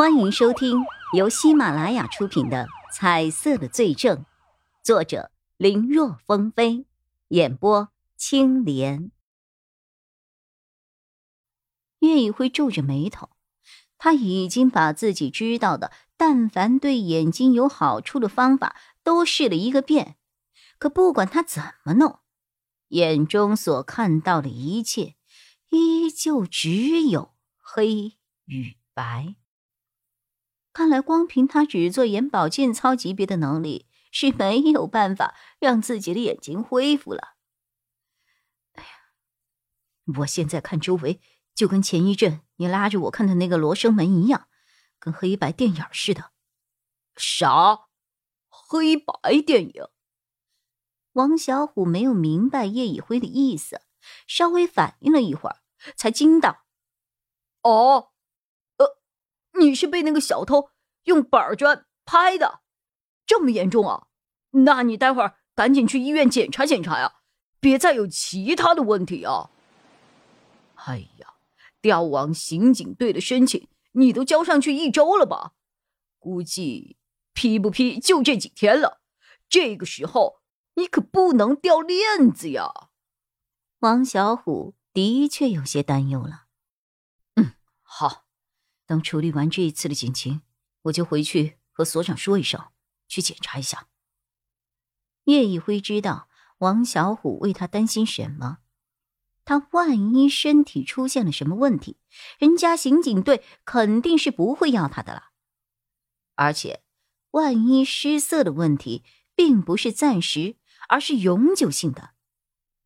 欢迎收听由喜马拉雅出品的《彩色的罪证》，作者林若风飞，演播青莲。叶一辉皱着眉头，他已经把自己知道的，但凡对眼睛有好处的方法都试了一个遍，可不管他怎么弄，眼中所看到的一切，依旧只有黑与白。看来，光凭他只做眼保健操级别的能力是没有办法让自己的眼睛恢复了。哎呀，我现在看周围就跟前一阵你拉着我看的那个罗生门一样，跟黑白电影似的。啥？黑白电影？王小虎没有明白叶以辉的意思，稍微反应了一会儿，才惊道：“哦。”你是被那个小偷用板砖拍的，这么严重啊？那你待会儿赶紧去医院检查检查呀，别再有其他的问题啊！哎呀，调往刑警队的申请你都交上去一周了吧？估计批不批就这几天了。这个时候你可不能掉链子呀！王小虎的确有些担忧了。嗯，好。等处理完这一次的警情，我就回去和所长说一声，去检查一下。叶一辉知道王小虎为他担心什么，他万一身体出现了什么问题，人家刑警队肯定是不会要他的了。而且，万一失色的问题并不是暂时，而是永久性的，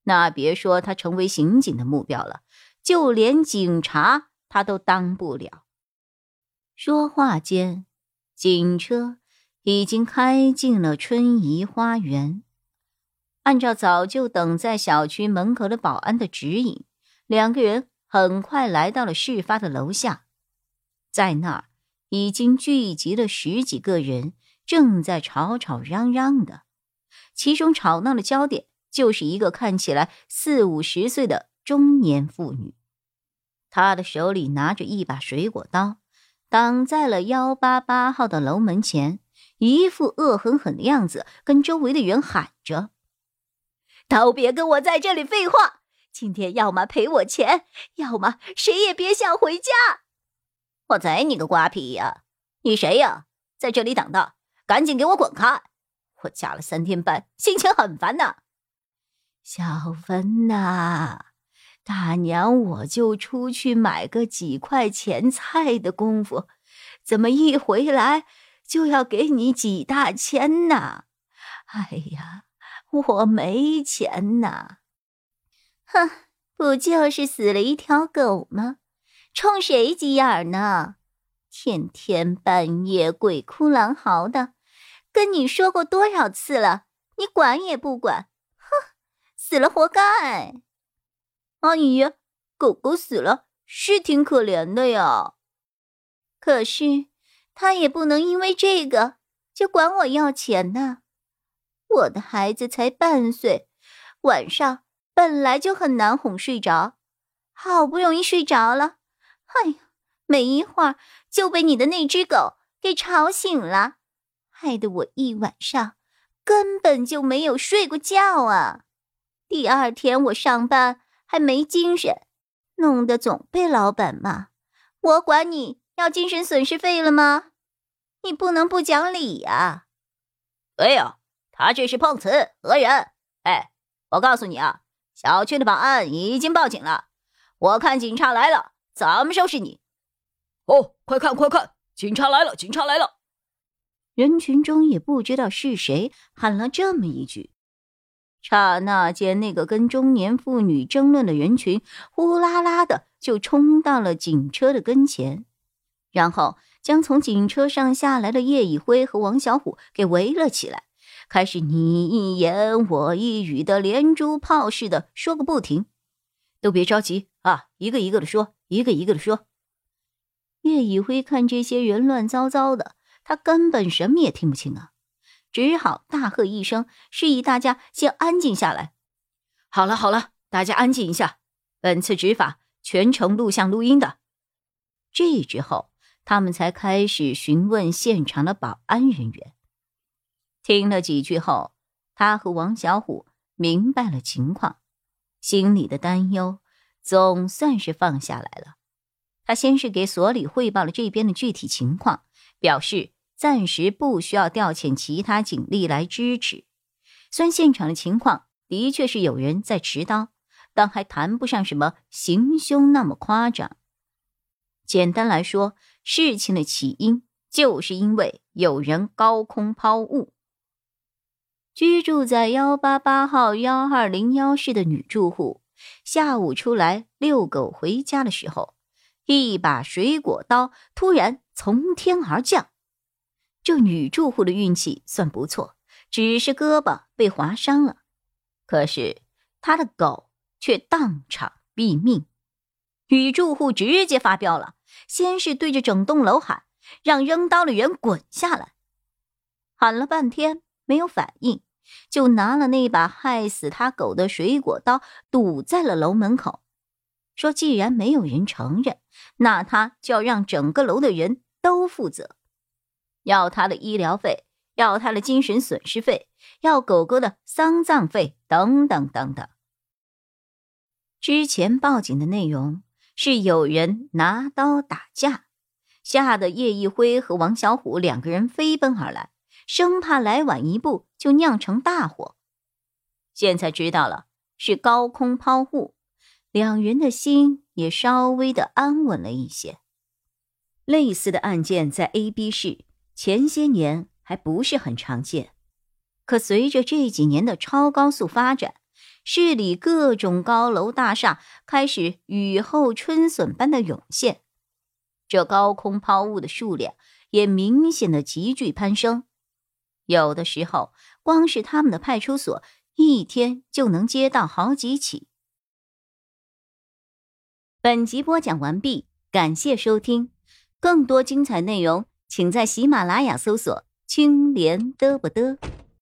那别说他成为刑警的目标了，就连警察他都当不了。说话间，警车已经开进了春怡花园。按照早就等在小区门口的保安的指引，两个人很快来到了事发的楼下。在那儿，已经聚集了十几个人，正在吵吵嚷嚷的。其中吵闹的焦点就是一个看起来四五十岁的中年妇女，她的手里拿着一把水果刀。挡在了幺八八号的楼门前，一副恶狠狠的样子，跟周围的人喊着：“都别跟我在这里废话！今天要么赔我钱，要么谁也别想回家！我宰你个瓜皮呀！你谁呀？在这里挡道，赶紧给我滚开！我加了三天班，心情很烦呐。”小芬呐。大娘，我就出去买个几块钱菜的功夫，怎么一回来就要给你几大千呢？哎呀，我没钱呐！哼，不就是死了一条狗吗？冲谁急眼呢？天天半夜鬼哭狼嚎的，跟你说过多少次了，你管也不管！哼，死了活该！阿姨，狗狗死了是挺可怜的呀，可是他也不能因为这个就管我要钱呐。我的孩子才半岁，晚上本来就很难哄睡着，好不容易睡着了，哎呀，没一会儿就被你的那只狗给吵醒了，害得我一晚上根本就没有睡过觉啊。第二天我上班。还没精神，弄得总被老板骂。我管你要精神损失费了吗？你不能不讲理呀！对呀，他这是碰瓷讹人。哎，我告诉你啊，小区的保安已经报警了，我看警察来了怎么收拾你。哦，快看快看，警察来了，警察来了！人群中也不知道是谁喊了这么一句。刹那间，那个跟中年妇女争论的人群呼啦啦的就冲到了警车的跟前，然后将从警车上下来的叶以辉和王小虎给围了起来，开始你一言我一语的连珠炮似的说个不停。都别着急啊，一个一个的说，一个一个的说。叶以辉看这些人乱糟糟的，他根本什么也听不清啊。只好大喝一声，示意大家先安静下来。好了好了，大家安静一下。本次执法全程录像录音的。这之后，他们才开始询问现场的保安人员。听了几句后，他和王小虎明白了情况，心里的担忧总算是放下来了。他先是给所里汇报了这边的具体情况，表示暂时不需要调遣其他警力来支持。虽然现场的情况的确是有人在持刀，但还谈不上什么行凶那么夸张。简单来说，事情的起因就是因为有人高空抛物。居住在幺八八号幺二零幺室的女住户，下午出来遛狗回家的时候，一把水果刀突然从天而降。这女住户的运气算不错，只是胳膊被划伤了，可是她的狗却当场毙命。女住户直接发飙了，先是对着整栋楼喊：“让扔刀的人滚下来！”喊了半天没有反应。就拿了那把害死他狗的水果刀，堵在了楼门口，说：“既然没有人承认，那他就要让整个楼的人都负责，要他的医疗费，要他的精神损失费，要狗狗的丧葬费，等等等等。”之前报警的内容是有人拿刀打架，吓得叶一辉和王小虎两个人飞奔而来。生怕来晚一步就酿成大祸，现在知道了是高空抛物，两人的心也稍微的安稳了一些。类似的案件在 A、B 市前些年还不是很常见，可随着这几年的超高速发展，市里各种高楼大厦开始雨后春笋般的涌现，这高空抛物的数量也明显的急剧攀升。有的时候，光是他们的派出所一天就能接到好几起。本集播讲完毕，感谢收听，更多精彩内容，请在喜马拉雅搜索“青莲嘚不嘚”。